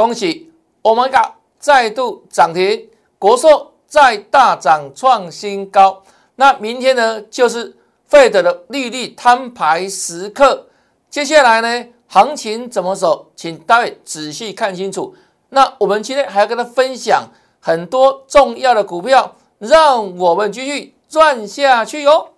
恭喜，Oh my God，再度涨停，国寿再大涨创新高。那明天呢，就是费德的利率摊牌时刻。接下来呢，行情怎么走，请大家仔细看清楚。那我们今天还要跟他分享很多重要的股票，让我们继续赚下去哟。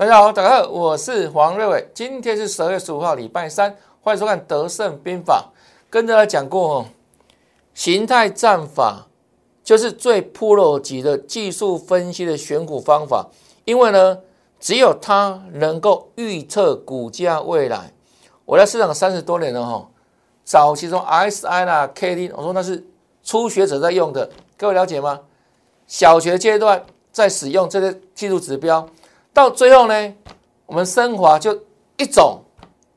大家好，大家好，我是黄瑞伟。今天是十二月十五号，礼拜三，欢迎收看《德胜兵法》。跟大家讲过哦，形态战法就是最 pro 级的技术分析的选股方法，因为呢，只有它能够预测股价未来。我在市场三十多年了哈，早期从 S I 啦、K D，我说那是初学者在用的，各位了解吗？小学阶段在使用这些技术指标。到最后呢，我们升华就一种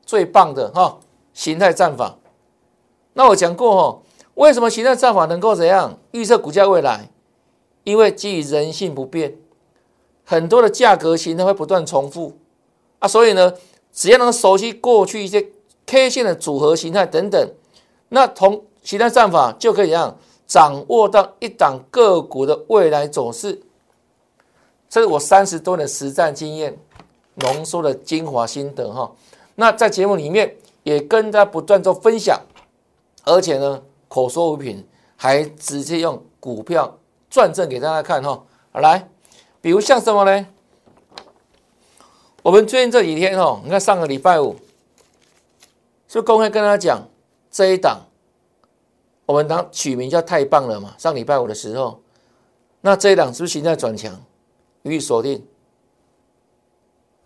最棒的哈形态战法。那我讲过哈，为什么形态战法能够怎样预测股价未来？因为基于人性不变，很多的价格形态会不断重复啊，所以呢，只要能熟悉过去一些 K 线的组合形态等等，那同形态战法就可以让掌握到一档个股的未来走势。这是我三十多年实战经验浓缩的精华心得哈。那在节目里面也跟大家不断做分享，而且呢口说无凭，还直接用股票转正给大家看哈。来，比如像什么呢？我们最近这几天哦，你看上个礼拜五，是公开跟大家讲这一档，我们当取名叫太棒了嘛。上礼拜五的时候，那这一档是不是形态转强？予以锁定，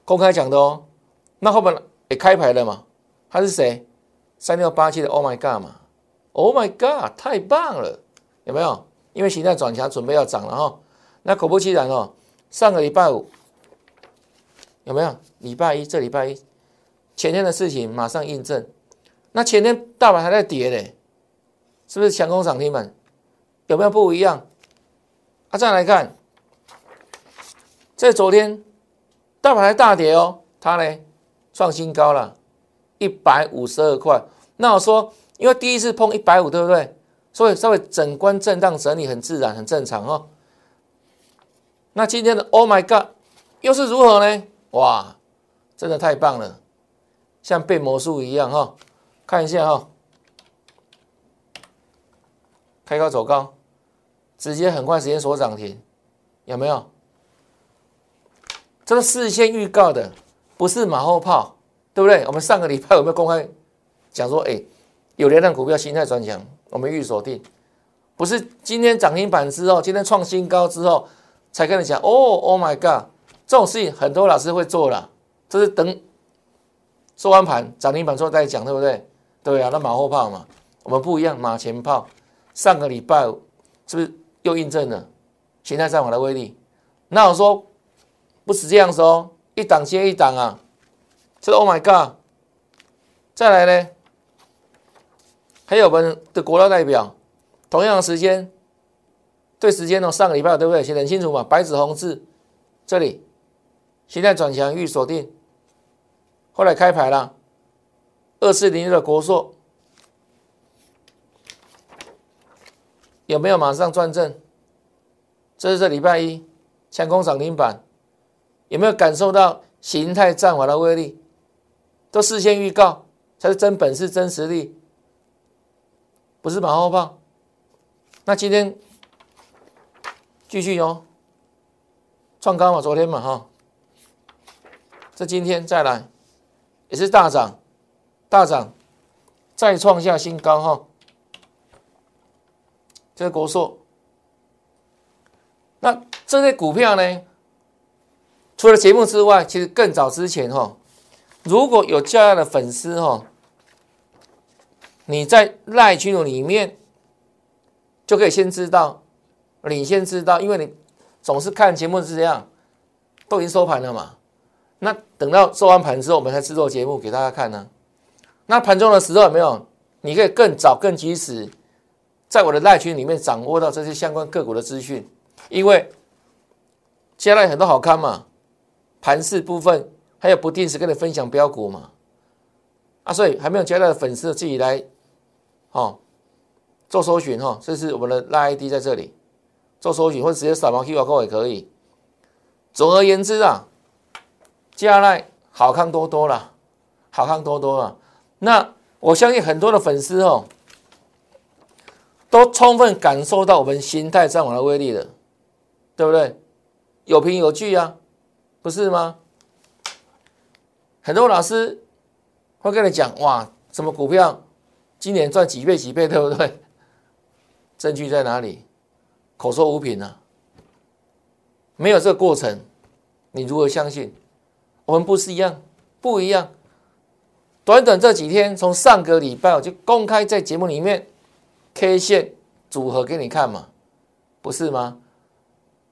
公开讲的哦。那后面也开牌了嘛？他是谁？三六八七的 Oh my God 嘛？Oh my God，太棒了，有没有？因为形态转强，准备要涨了哈。那果不其然哦，上个礼拜五有没有？礼拜一，这礼拜一前天的事情马上印证。那前天大盘还在跌嘞，是不是强攻涨停板？有没有不一样？啊，再来看。在昨天，大盘还大跌哦，它呢创新高了，一百五十二块。那我说，因为第一次碰一百五，对不对？所以稍微整关震荡整理很自然，很正常哦。那今天的 Oh my God，又是如何呢？哇，真的太棒了，像变魔术一样哈！看一下哈，开高走高，直接很快时间锁涨停，有没有？这是事先预告的，不是马后炮，对不对？我们上个礼拜有没有公开讲说，哎，有连量股票心态转强，我们预锁定，不是今天涨停板之后，今天创新高之后才跟你讲，哦，Oh my God，这种事情很多老师会做了，这是等收完盘涨停板之后再讲，对不对？对啊，那马后炮嘛，我们不一样，马前炮。上个礼拜是不是又印证了形态战法的威力？那我说。不是这样说，一档接一档啊！这 Oh my God！再来呢？还有我们的国料代表，同样的时间，对时间哦，上个礼拜对不对？写得很清楚嘛，白纸红字，这里现在转强预锁定，后来开牌了，二四零六的国硕有没有马上转正？这是这礼拜一强攻涨停板。有没有感受到形态战法的威力？都事先预告才是真本事、真实力，不是马后炮。那今天继续哦，创高嘛，昨天嘛哈，这今天再来也是大涨，大涨再创下新高哈。这是国硕，那这些股票呢？除了节目之外，其实更早之前哈，如果有这样的粉丝哈，你在赖群里面就可以先知道，你先知道，因为你总是看节目是这样，都已经收盘了嘛。那等到收完盘之后，我们才制作节目给大家看呢。那盘中的时候有没有？你可以更早、更及时，在我的赖群里面掌握到这些相关个股的资讯。因为接下来很多好看嘛，盘市部分还有不定时跟你分享标股嘛，啊，所以还没有加入的粉丝自己来，哦，做搜寻哈，这是我们的拉 ID 在这里做搜寻，或者直接扫描 QR code 也可以。总而言之啊，接下来好看多多了，好看多多了。那我相信很多的粉丝哦。都充分感受到我们心态战法的威力了，对不对？有凭有据啊，不是吗？很多老师会跟你讲，哇，什么股票今年赚几倍几倍，对不对？证据在哪里？口说无凭啊，没有这个过程，你如何相信？我们不是一样，不一样。短短这几天，从上个礼拜我就公开在节目里面。K 线组合给你看嘛，不是吗？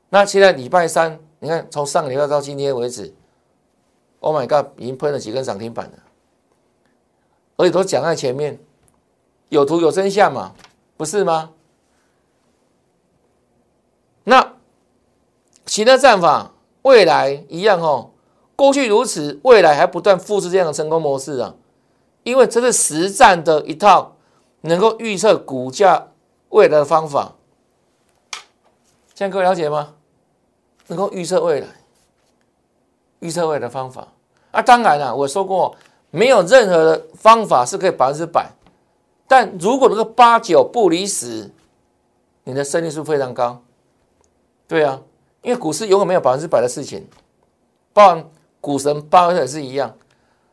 那现在礼拜三，你看从上个礼拜到今天为止，Oh my God，已经喷了几根涨停板了，而且都讲在前面，有图有真相嘛，不是吗？那其他战法未来一样哦，过去如此，未来还不断复制这样的成功模式啊，因为这是实战的一套。能够预测股价未来的方法，现在各位了解吗？能够预测未来，预测未来的方法啊，当然了，我说过，没有任何的方法是可以百分之百，但如果能够八九不离十，你的胜率是非常高。对啊，因为股市永远没有百分之百的事情，包含股神巴菲特也是一样。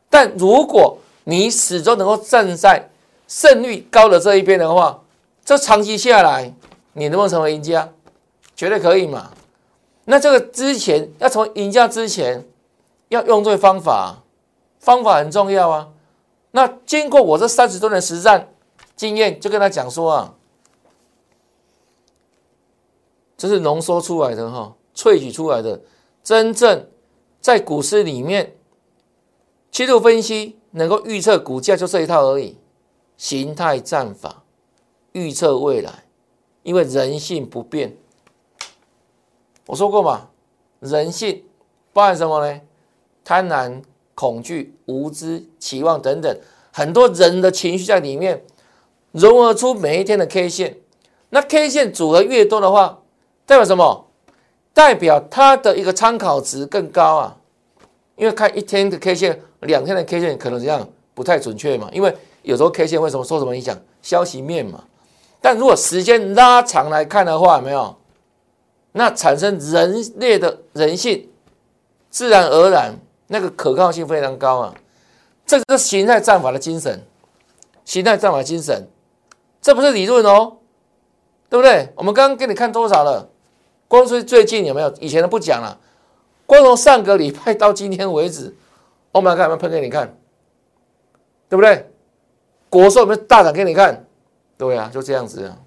但如果你始终能够站在胜率高的这一边的话，这长期下来，你能不能成为赢家？绝对可以嘛！那这个之前要从赢家之前，要用对方法，方法很重要啊。那经过我这三十多年实战经验，就跟他讲说啊，这是浓缩出来的哈，萃取出来的，真正在股市里面，切度分析能够预测股价，就这一套而已。形态战法预测未来，因为人性不变。我说过嘛，人性包含什么呢？贪婪、恐惧、无知、期望等等，很多人的情绪在里面融合出每一天的 K 线。那 K 线组合越多的话，代表什么？代表它的一个参考值更高啊。因为看一天的 K 线，两天的 K 线可能这样不太准确嘛，因为。有时候 K 线为什么受什么影响？消息面嘛。但如果时间拉长来看的话，有没有？那产生人类的人性，自然而然那个可靠性非常高啊。这个是形态战法的精神，形态战法精神，这不是理论哦，对不对？我们刚刚给你看多少了？光是最近有没有？以前的不讲了，光从上个礼拜到今天为止，我们看有没有喷给你看，对不对？国寿有没有大涨给你看？对啊，就这样子啊。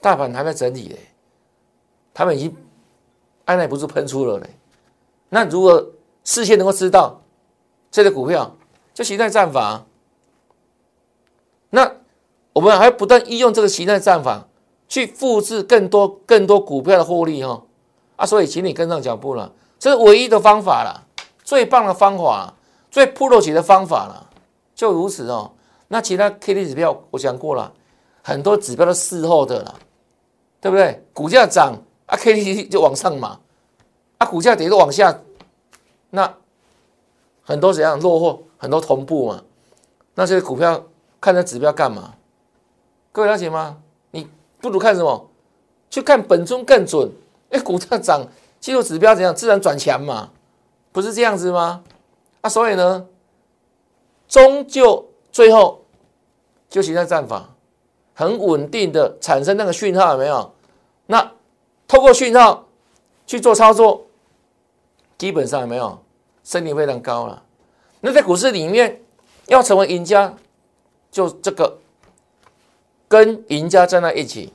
大盘还在整理嘞，他们已经按耐不住喷出了嘞。那如果事先能够知道这个股票就形态战法，那我们还不断利用这个形态战法去复制更多更多股票的获利哈啊！所以请你跟上脚步了，这是唯一的方法了，最棒的方法，最 pro 级的方法了，就如此哦。那其他 K D 指标我讲过了，很多指标都事后的了，对不对？股价涨啊，K D 就往上嘛，啊，股价跌就往下，那很多怎样落后，很多同步嘛。那些股票看这指标干嘛？各位了解吗？你不如看什么？去看本尊更准。哎，股价涨，技术指标怎样？自然转强嘛，不是这样子吗？啊，所以呢，终究最后。就形成战法，很稳定的产生那个讯号有没有？那透过讯号去做操作，基本上有没有胜率非常高了。那在股市里面要成为赢家，就这个跟赢家站在一起，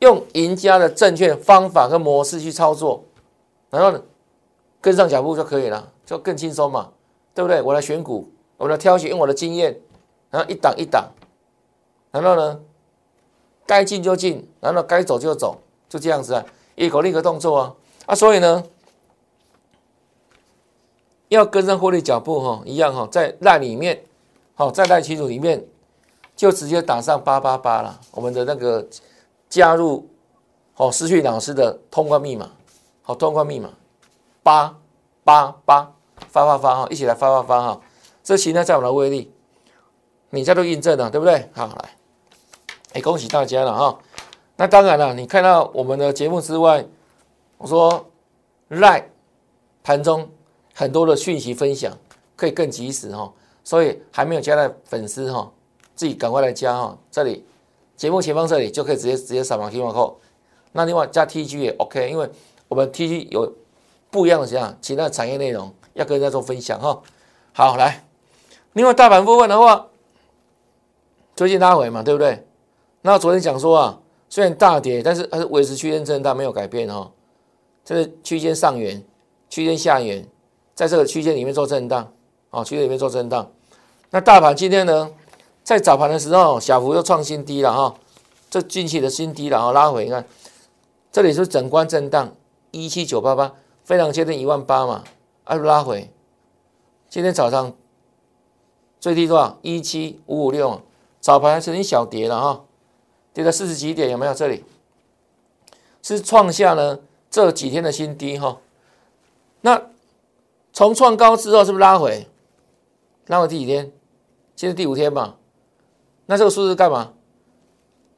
用赢家的正确方法和模式去操作，然后呢跟上脚步就可以了，就更轻松嘛，对不对？我来选股，我来挑选，用我的经验，然后一档一档。然后呢，该进就进，然后该走就走，就这样子啊。一口另一个动作啊啊，所以呢，要跟上获利脚步哈，一样哈，在那里面，好，在那群组里面就直接打上八八八了，我们的那个加入哦，失去老师的通关密码，好，通关密码八八八发发发哈，一起来发发发哈，这形态在我们的威力，你在都印证了，对不对？好，来，哎，恭喜大家了哈。那当然了，你看到我们的节目之外，我说赖盘中很多的讯息分享可以更及时哈，所以还没有加的粉丝哈，自己赶快来加哈，这里节目前方这里就可以直接直接扫码提款扣。那另外加 TG 也 OK，因为我们 TG 有不一样的这样其他的产业内容要跟大家做分享哈。好，来，另外大盘部分的话，最近拉回嘛，对不对？那昨天讲说啊。虽然大跌，但是它是维持区间震荡，没有改变哈。这是区间上缘、区间下缘，在这个区间里面做震荡，啊，区间里面做震荡。那大盘今天呢，在早盘的时候，小幅又创新低了哈，这近期的新低了哈，拉回你看，这里是整关震荡一七九八八，非常接近一万八嘛，啊，拉回。今天早上最低多少？一七五五六，早盘曾经小跌了哈。跌了四十几点，有没有？这里是创下呢这几天的新低哈。那从创高之后，是不是拉回？拉回第几天？今天第五天嘛。那这个数字干嘛？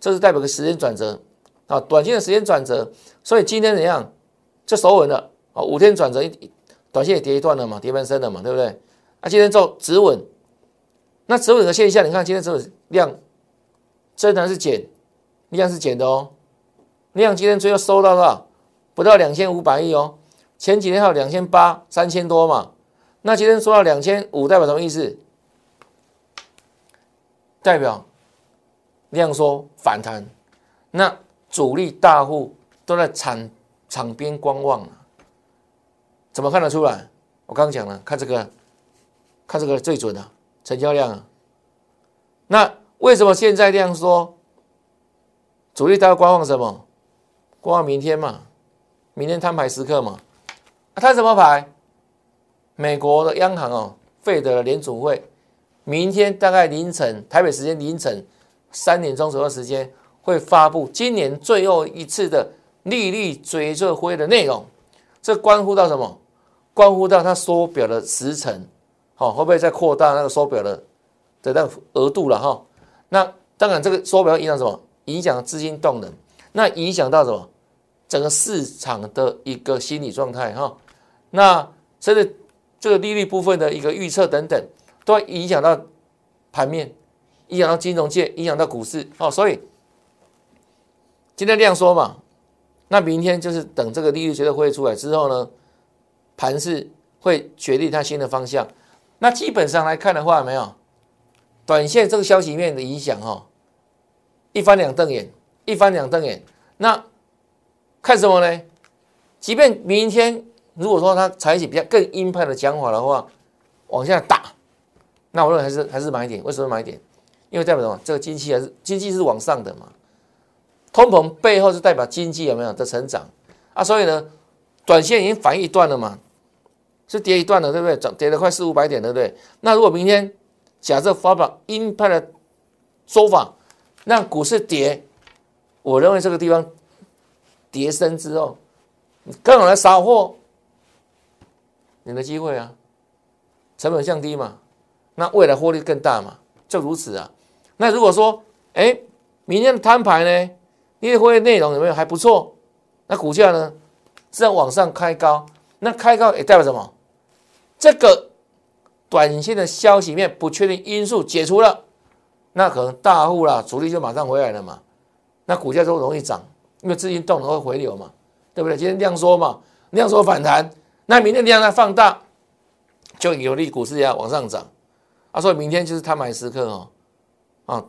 这是代表个时间转折啊，短线的时间转折。所以今天怎样？就守稳了啊。五天转折，短线也跌一段了嘛，跌半身了嘛，对不对？啊，今天做止稳。那止稳的现象，你看今天止稳量真的是减。量是减的哦，量今天最后收到了？不到两千五百亿哦。前几天还有两千八、三千多嘛。那今天收到两千五，代表什么意思？代表量缩反弹。那主力大户都在场场边观望怎么看得出来？我刚刚讲了，看这个，看这个最准的成交量啊。那为什么现在量缩？主力都要观望什么？观望明天嘛，明天摊牌时刻嘛。摊什么牌？美国的央行哦，费德的联储会，明天大概凌晨台北时间凌晨三点钟左右时间会发布今年最后一次的利率决策会的内容。这关乎到什么？关乎到它缩表的时程，好，会不会再扩大那个缩表的的那个额度了哈？那当然，这个缩表影响什么？影响资金动能，那影响到什么？整个市场的一个心理状态哈。那甚至这个利率部分的一个预测等等，都会影响到盘面，影响到金融界，影响到股市哦。所以今天这样说嘛，那明天就是等这个利率决策会出来之后呢，盘市会决定它新的方向。那基本上来看的话，没有短线这个消息面的影响哈。一翻两瞪眼，一翻两瞪眼，那看什么呢？即便明天如果说他采取比较更鹰派的讲法的话，往下打，那我认为还是还是买一点。为什么买一点？因为代表什么？这个经济还是经济是往上的嘛。通膨背后是代表经济有没有的成长啊？所以呢，短线已经反应一段了嘛，是跌一段了，对不对？涨跌了快四五百点，对不对？那如果明天假设发表鹰派的说法，让股市跌，我认为这个地方跌升之后，更好来扫货，你的机会啊，成本降低嘛，那未来获利更大嘛，就如此啊。那如果说，哎，明天的摊牌呢，因为会内容有没有还不错，那股价呢是在往上开高，那开高也代表什么？这个短线的消息面不确定因素解除了。那可能大户啦，主力就马上回来了嘛，那股价就容易涨，因为资金动能会回流嘛，对不对？今天量缩嘛，量缩反弹，那明天量再放大，就有利股市要往上涨。啊，所以明天就是他买时刻哦，啊，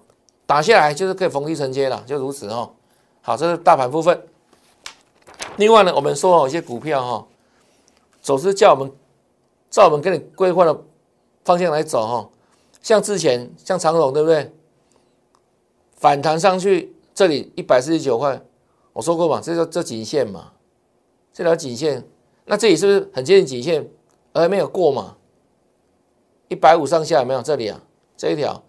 打下来就是可以逢低承接了，就如此哦。好，这是大盘部分。另外呢，我们说有一些股票哈，总是叫我们照我们给你规划的方向来走哈。像之前像长荣对不对？反弹上去这里一百四十九块，我说过嘛，这叫这颈线嘛，这条颈线，那这里是不是很接近颈线，而没有过嘛？一百五上下有没有？这里啊，这一条，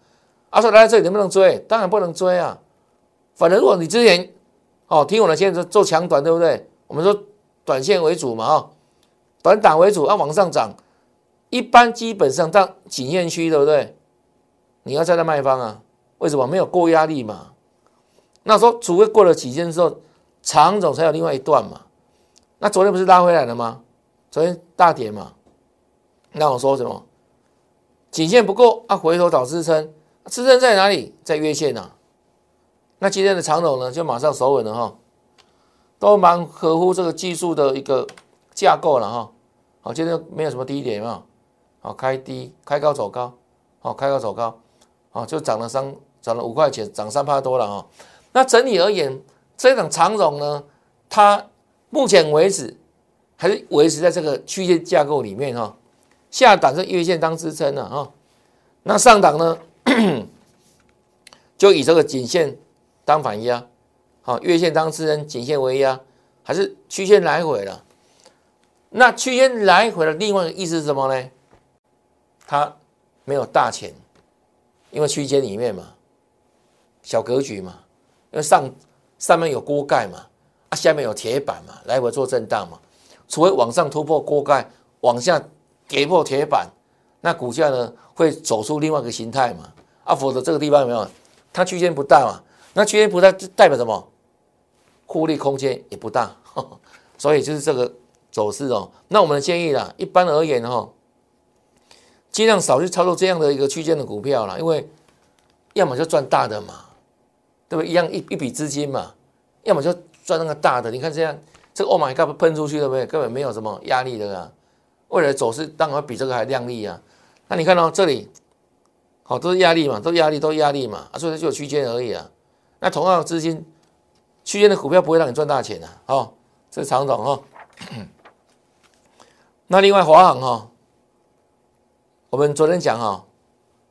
阿说来到这里能不能追？当然不能追啊。反正如果你之前哦听我的，现在做强短对不对？我们说短线为主嘛啊，短档为主，要往上涨，一般基本上到颈线区对不对？你要站在卖方啊？为什么？没有过压力嘛。那说除非过了几天之后，长总才有另外一段嘛。那昨天不是拉回来了吗？昨天大跌嘛。那我说什么？颈线不够啊，回头找支撑，支撑在哪里？在月线呐。那今天的长总呢，就马上守稳了哈，都蛮合乎这个技术的一个架构了哈。好，今天没有什么低点有没有？好，开低开高走高，好，开高走高，啊，就涨了三涨了五块钱，涨三趴多了啊。那整体而言，这种长融呢，它目前为止还是维持在这个区间架构里面哈。下档是月线当支撑了哈，那上档呢，就以这个颈线当反压，好，月线当支撑，颈线为压，还是区间来回了。那区间来回的另外一个意思是什么呢？它没有大钱，因为区间里面嘛，小格局嘛。因为上上面有锅盖嘛，啊，下面有铁板嘛，来回做震荡嘛。除非往上突破锅盖，往下跌破铁板，那股价呢会走出另外一个形态嘛。啊，否则这个地方有没有？它区间不大嘛，那区间不大代表什么？获利空间也不大，所以就是这个走势哦。那我们的建议啦，一般而言哈，尽量少去操作这样的一个区间的股票啦，因为要么就赚大的嘛。对不对？一样一一笔资金嘛，要么就赚那个大的。你看这样，这个 Oh my God 喷出去对不对？根本没有什么压力的啊。未来走势当然比这个还亮丽啊。那你看到这里，好都是压力嘛，都压力都压力嘛，啊，所以就有区间而已啊。那同样的资金，区间的股票不会让你赚大钱的。好，这是常总哈。那另外华航哈，我们昨天讲哈，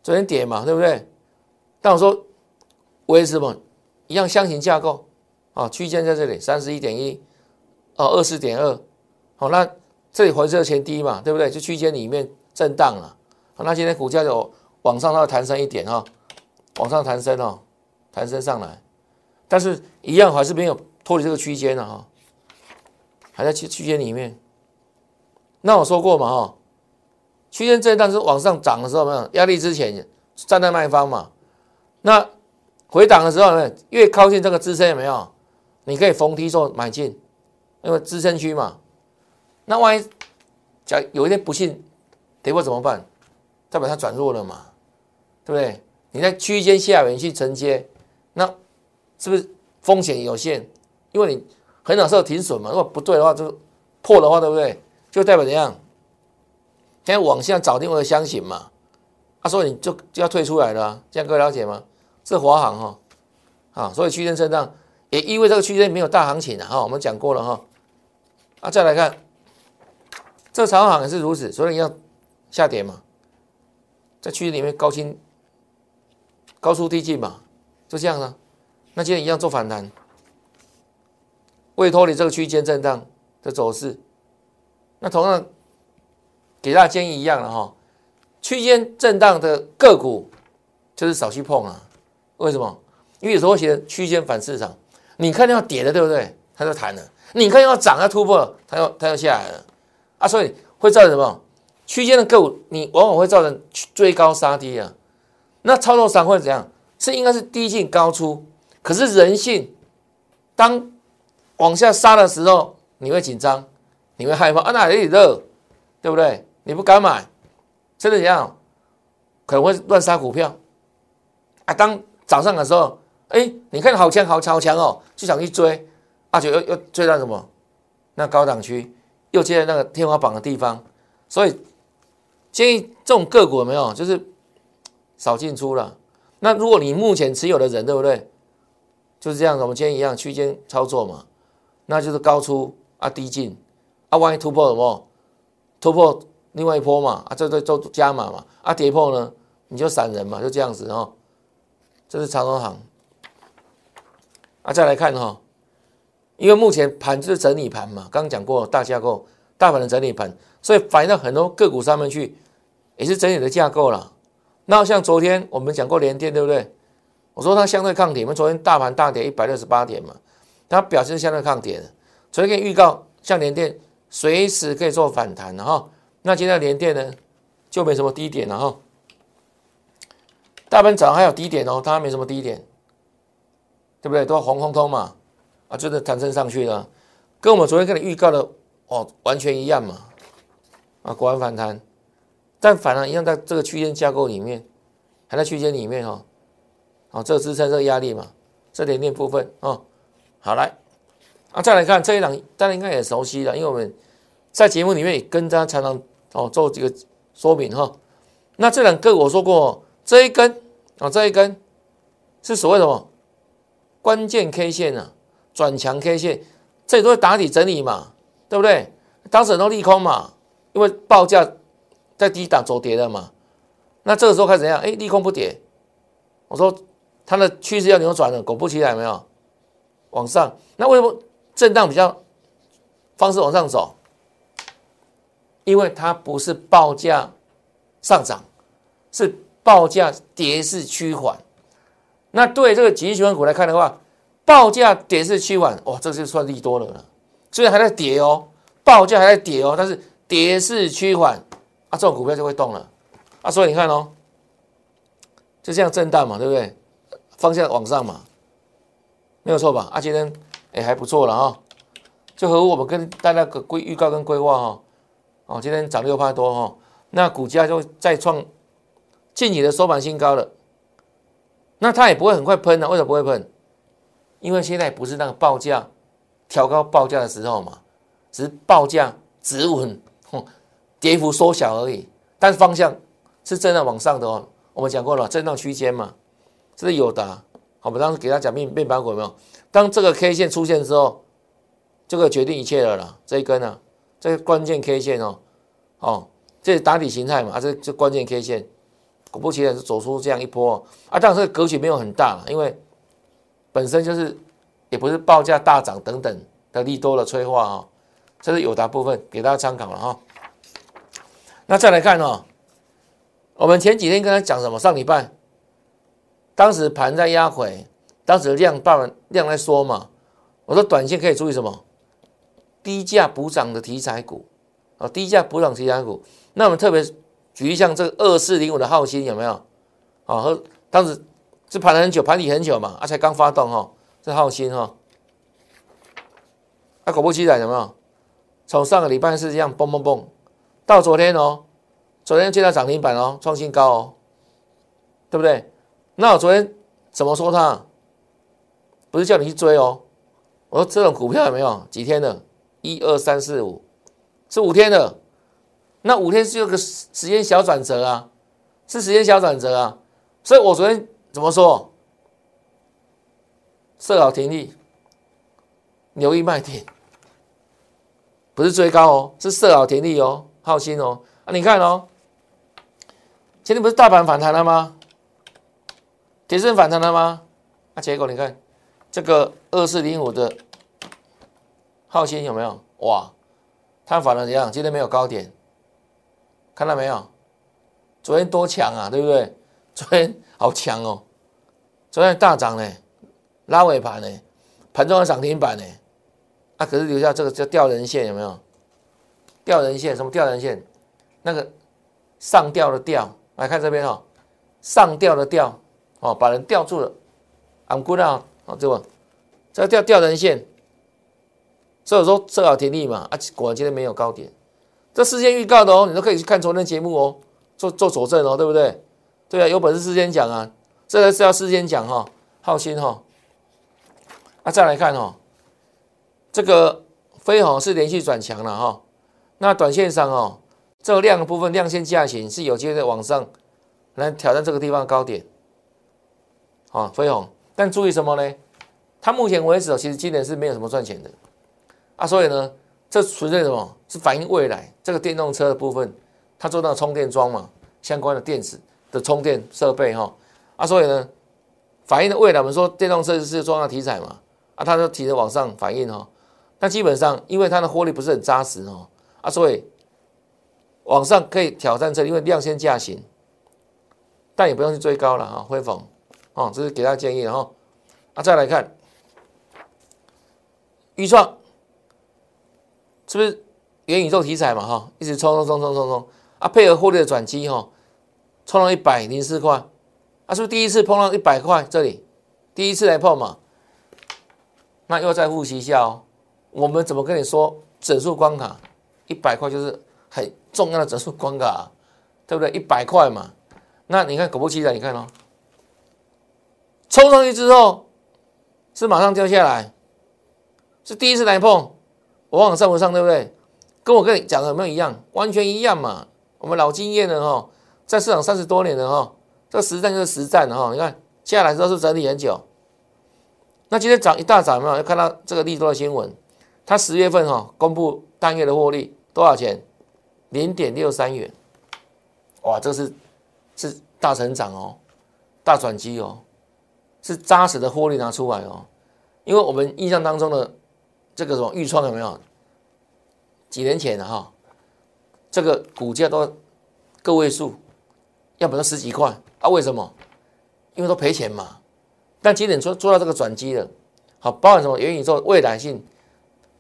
昨天跌嘛，对不对？但我说为什么？一样箱型架构，啊，区间在这里三十一点一，哦，二十点二，好，那这里回撤前低嘛，对不对？就区间里面震荡了，好，那今天股价就往上要弹升一点哈，往上弹升哦，弹升上来，但是一样还是没有脱离这个区间了哈，还在区区间里面。那我说过嘛哈，区间震荡是往上涨的时候没有压力之前站在卖方嘛，那。回档的时候呢，越靠近这个支撑有没有？你可以逢低做买进，因为支撑区嘛。那万一假有一天不幸跌破怎么办？代表它转弱了嘛，对不对？你在区间下缘去承接，那是不是风险有限？因为你很少时候停损嘛。如果不对的话，就破的话，对不对？就代表怎样？现在往下找另外的箱型嘛。他说你就就要退出来了，这样各位了解吗？这华航哈，啊，所以区间震荡也意味这个区间没有大行情的哈，我们讲过了哈，啊，再来看，这长航也是如此，所以要下跌嘛，在区间里面高清高出低进嘛，就这样了，那今天一样做反弹，未脱离这个区间震荡的走势，那同样给大家建议一样的哈，区间震荡的个股就是少去碰啊。为什么？因为有时候写区间反市场，你看要跌的，对不对？它就弹了；你看要涨要突破，它要它要下来了啊！所以会造成什么？区间的个股，你往往会造成追高杀低啊。那操作上会怎样？是应该是低进高出，可是人性，当往下杀的时候，你会紧张，你会害怕啊！哪里热，对不对？你不敢买，真的怎样？可能会乱杀股票啊！当早上的时候，哎，你看好强，好超强哦，就想去追，啊，就又又追到什么？那高档区又接在那个天花板的地方，所以建议这种个股有没有，就是少进出了。那如果你目前持有的人，对不对？就是这样子，我们今天一样区间操作嘛，那就是高出啊，低进啊，万一突破什么？突破另外一波嘛，啊，这这做加码嘛，啊，跌破呢，你就散人嘛，就这样子哦。这是长荣行，啊，再来看哈，因为目前盘就是整理盘嘛，刚刚讲过大架构，大盘的整理盘，所以反映到很多个股上面去，也是整理的架构了。那像昨天我们讲过联电，对不对？我说它相对抗跌，我们昨天大盘大跌一百六十八点嘛，它表现相对抗跌的。昨天预告像联电随时可以做反弹的哈，那今天连电呢就没什么低点了哈。大盘早上还有低点哦，它没什么低点，对不对？都红彤彤嘛。啊，真的弹升上去了，跟我们昨天跟你预告的哦，完全一样嘛。啊，果然反弹，但反而一样在这个区间架构里面，还在区间里面哈。好，这个支撑，这个压力嘛，这点点部分哦。好来，啊，再来看这一档，大家应该也熟悉了，因为我们在节目里面也跟大家常常哦做几个说明哈。那这两个我说过，这一根啊，这一根是所谓的什么关键 K 线啊？转强 K 线，这里都是打底整理嘛，对不对？当时很多利空嘛，因为报价在低档走跌的嘛。那这个时候开始怎样？哎，利空不跌，我说它的趋势要扭转了，果不其然，没有往上。那为什么震荡比较方式往上走？因为它不是报价上涨，是报价跌势趋缓。那对这个紧急循环股来看的话，报价跌势趋缓，哇，这就算利多了了。虽然还在跌哦，报价还在跌哦，但是跌势趋缓啊，这种股票就会动了啊。所以你看哦，就这样震荡嘛，对不对？方向往上嘛，没有错吧？啊，今天哎还不错了哈，就和我们跟大家个规预告跟规划哈，哦，哦今天涨六块多哈，那股价就再创近期的收盘新高了。那它也不会很快喷的，为什么不会喷？因为现在不是那个报价调高报价的时候嘛，只是报价止稳，跌幅缩小而已。但是方向是正在往上的哦。我们讲过了，震荡区间嘛，这是有的。好，我们当时给他讲面面板股有没有？当这个 K 线出现之后，这个决定一切了啦。这一根呢，这个关键 K 线哦，哦，这是打底形态嘛，啊，这这关键 K 线，果不其然是走出这样一波啊。当然这个格局没有很大，因为。本身就是，也不是报价大涨等等的利多的催化啊，这是有的部分给大家参考了哈。那再来看哦，我们前几天跟他讲什么？上礼拜，当时盘在压回，当时量大量在缩嘛，我说短线可以注意什么？低价补涨的题材股啊，低价补涨题材股。那我们特别举一项这个二四零五的浩鑫有没有？啊，和当时。是盘了很久，盘底很久嘛，啊，才刚发动哈，这浩鑫哈，啊，果不其然有没有？从上个礼拜是这样蹦蹦蹦，到昨天哦，昨天见到涨停板哦，创新高哦，对不对？那我昨天怎么说它？不是叫你去追哦，我说这种股票有没有几天了？一二三四五，是五天的，那五天是有个时间小转折啊，是时间小转折啊，所以我昨天。怎么说？设好停利，留意卖点，不是追高哦，是设好停利哦，好心哦啊！你看哦，今天不是大盘反弹了吗？跌升反弹了吗？啊，结果你看这个二四零五的浩鑫有没有？哇，它反了怎样？今天没有高点，看到没有？昨天多强啊，对不对？昨天。好强哦！昨天大涨呢，拉尾盘呢，盘中的涨停板呢，啊，可是留下这个叫吊人线，有没有？吊人线什么吊人线？那个上吊的吊，来看这边哦，上吊的吊哦，把人吊住了。I'm good 啊，哦，这个这个吊吊人线，所以说设好停利嘛，啊，果然今天没有高点，这事先预告的哦，你都可以去看昨天节目哦，做做佐证哦，对不对？对啊，有本事事先讲啊，这个是要事先讲哈，好心哈。啊，再来看哈，这个飞鸿是连续转强了哈。那短线上哦，这个量的部分量线价型是有机会在往上来挑战这个地方高点。啊，飞鸿，但注意什么呢？它目前为止其实今年是没有什么赚钱的啊，所以呢，这纯粹什么？是反映未来这个电动车的部分，它做到充电桩嘛，相关的电池。的充电设备哈啊，所以呢，反映的未来我们说电动车是重要题材嘛啊，它就提着往上反映哦。但基本上因为它的获利不是很扎实哦，啊，所以往上可以挑战这，因为量先价行，但也不用去追高了哈，辉凤哦，这是给大家建议哈。啊，再来看预创，是不是元宇宙题材嘛哈，一直冲冲冲冲冲冲。啊，配合获利的转机哈，冲到一百零四块。啊，是不是第一次碰到一百块？这里。第一次来碰嘛，那又再复习一下哦。我们怎么跟你说整数关卡？一百块就是很重要的整数关卡，对不对？一百块嘛，那你看果不其然，你看哦，冲上去之后是马上掉下来，是第一次来碰，我往上不上，对不对？跟我跟你讲的有没有一样？完全一样嘛。我们老经验了哈，在市场三十多年了哈。这实战就是实战的哈，你看接下来之后是整理很久。那今天涨一大涨有没有？要看到这个利多的新闻，它十月份哈公布单月的获利多少钱？零点六三元。哇，这是是大成长哦，大转机哦，是扎实的获利拿出来哦。因为我们印象当中的这个什么预创有没有？几年前的哈，这个股价都个位数，要不就十几块。啊，为什么？因为都赔钱嘛。但今年做做到这个转机了，好，包含什么元宇宙未来性，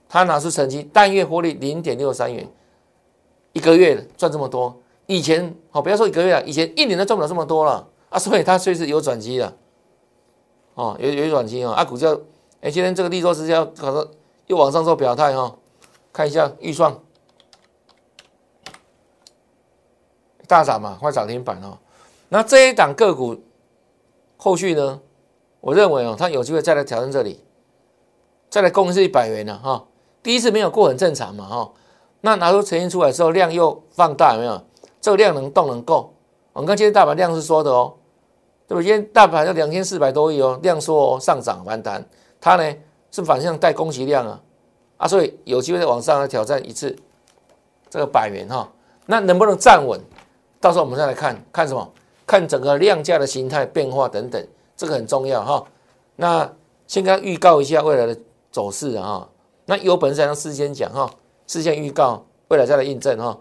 它拿出成绩，单月获利零点六三元，一个月赚这么多。以前好，不要说一个月了，以前一年都赚不了这么多了啊。所以它确实有转机了，哦，有有转机啊。啊，股价，哎，今天这个利多是要可能又往上做表态哈，看一下预算大涨嘛，快涨停板哦。那这一档个股后续呢？我认为哦，它有机会再来挑战这里，再来攻是一百元了哈。第一次没有过很正常嘛哈。那拿出呈现出来之后，量又放大有没有？这个量能动能够？我们看今天大盘量是缩的哦，对不？今天大盘要两千四百多亿哦，量缩哦上涨反弹，它呢是反向带供给量啊啊，所以有机会再往上来挑战一次这个百元哈。那能不能站稳？到时候我们再来看看什么？看整个量价的形态变化等等，这个很重要哈。那先跟预告一下未来的走势啊。那有本事能事先讲哈，事先预告，未来再来印证哈。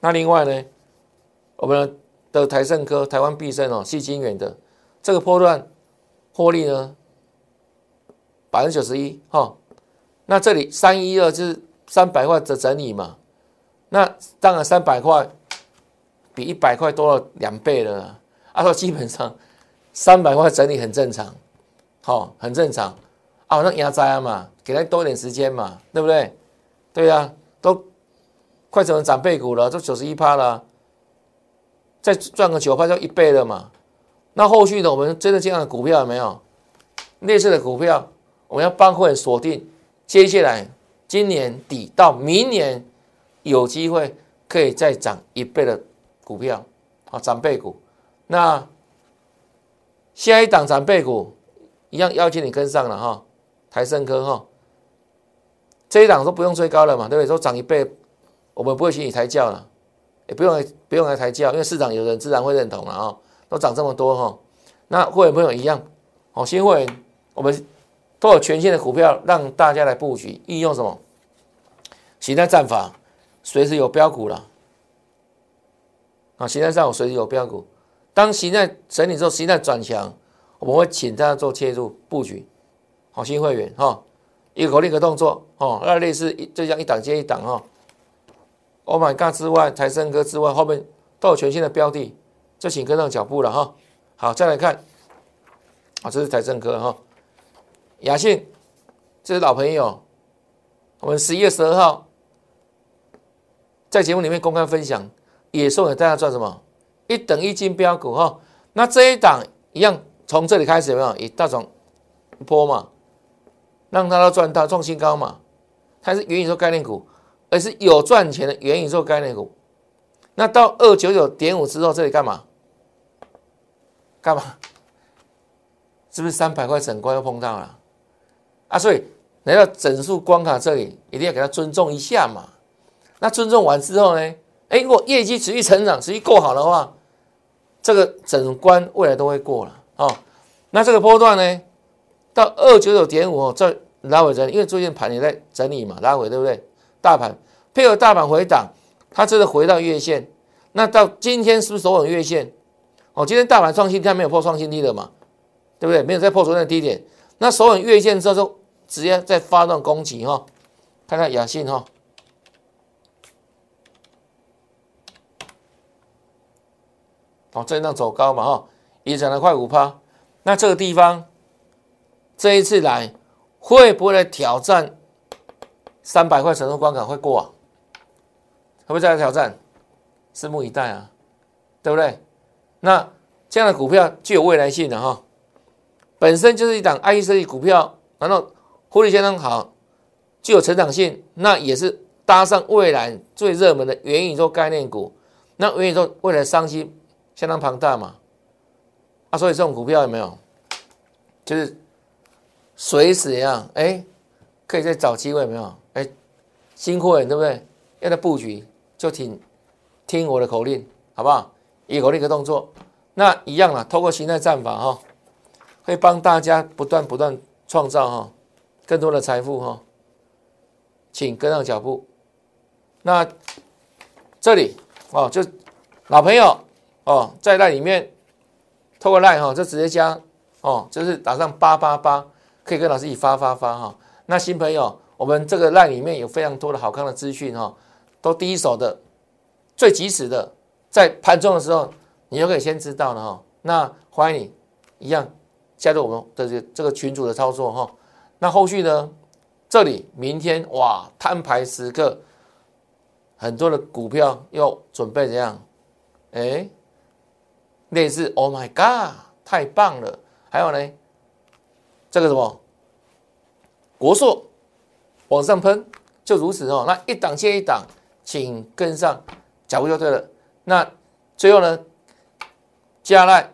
那另外呢，我们的台盛科、台湾必胜哦，细晶圆的这个波段获利呢，百分之九十一哈。那这里三一二就是三百块的整理嘛。那当然三百块。比一百块多了两倍了，啊，说基本上三百块整理很正常，好，很正常，啊，那压灾嘛，给他多一点时间嘛，对不对？对呀，都快成长倍股了，都九十一趴了，再赚个九趴就一倍了嘛。那后续的？我们真的这样的股票有没有？类似的股票，我们要帮会员锁定，接下来今年底到明年有机会可以再涨一倍的。股票啊，涨倍股，那下一档涨倍股一样邀请你跟上了哈，台盛科哈，这一档都不用追高了嘛，对不对？都涨一倍，我们不会请你抬轿了，也不用不用来抬轿，因为市场有人自然会认同了啊，都涨这么多哈，那会员朋友一样，哦，新会员我们都有全新的股票让大家来布局，运用什么？形态战法，随时有标股了。啊，形态上我随时有标股，当形态整理之后，形态转强，我们会请大家做切入布局。好，新会员哈，一个口令一个动作哦，那类似就像一档接一档哈。Oh my god 之外，财神哥之外，后面都有全新的标的，就请跟上脚步了哈。好，再来看，啊，这是财神哥哈，雅信，这是老朋友，我们十一月十二号在节目里面公开分享。也送给大家赚什么？一等一金标股哈，那这一档一样，从这里开始有没有一大涨一波嘛，让它都赚到创新高嘛？它是元宇宙概念股，而是有赚钱的元宇宙概念股。那到二九九点五之后，这里干嘛？干嘛？是不是三百块整关又碰到了？啊，所以来到整数关卡这里，一定要给他尊重一下嘛。那尊重完之后呢？哎，如果业绩持续成长，持续够好的话，这个整关未来都会过了哦。那这个波段呢，到二九九点五再拉回整理，因为最近盘也在整理嘛，拉回对不对？大盘配合大盘回档，它这个回到月线。那到今天是不是守稳月线？哦，今天大盘创新低，没有破创新低的嘛，对不对？没有再破昨天的低点。那守稳月线之后，就直接再发动攻击哈。看看雅信哈，哦，震荡走高嘛哈，也涨了快五趴。那这个地方这一次来会不会来挑战三百块成功关卡？会过啊？会不会再来挑战？拭目以待啊，对不对？那这样的股票具有未来性的哈，本身就是一档 I E 设计股票，然后获利相当好，具有成长性，那也是搭上未来最热门的元宇宙概念股。那元宇宙未来商机相当庞大嘛，啊，所以这种股票有没有？就是随时一样，哎，可以再找机会没有？哎，新货人对不对？要在布局就挺。听我的口令，好不好？一口令一个动作，那一样了。透过形态战法哈，会帮大家不断不断创造哈更多的财富哈，请跟上脚步。那这里哦，就老朋友哦，在那里面透过赖哈，就直接加哦，就是打上八八八，可以跟老师一起发发发哈。那新朋友，我们这个赖里面有非常多的好看的资讯哈，都第一手的。最及时的，在盘中的时候，你就可以先知道了哈。那欢迎你一样加入我们的这这个群组的操作哈。那后续呢？这里明天哇，摊牌时刻，很多的股票又准备怎样？哎，类似 Oh my God，太棒了！还有呢，这个什么国硕往上喷，就如此哦。那一档接一档，请跟上。脚步就对了。那最后呢，加来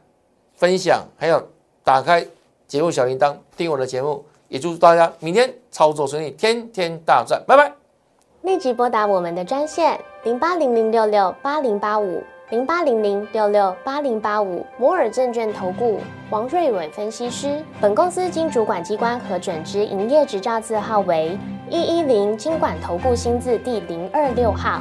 分享，还有打开节目小铃铛，订我的节目，也祝大家明天操作顺利，天天大赚，拜拜。立即拨打我们的专线零八零零六六八零八五零八零零六六八零八五摩尔证券投顾王瑞伟分析师。本公司经主管机关核准之营业执照字号为一一零金管投顾新字第零二六号。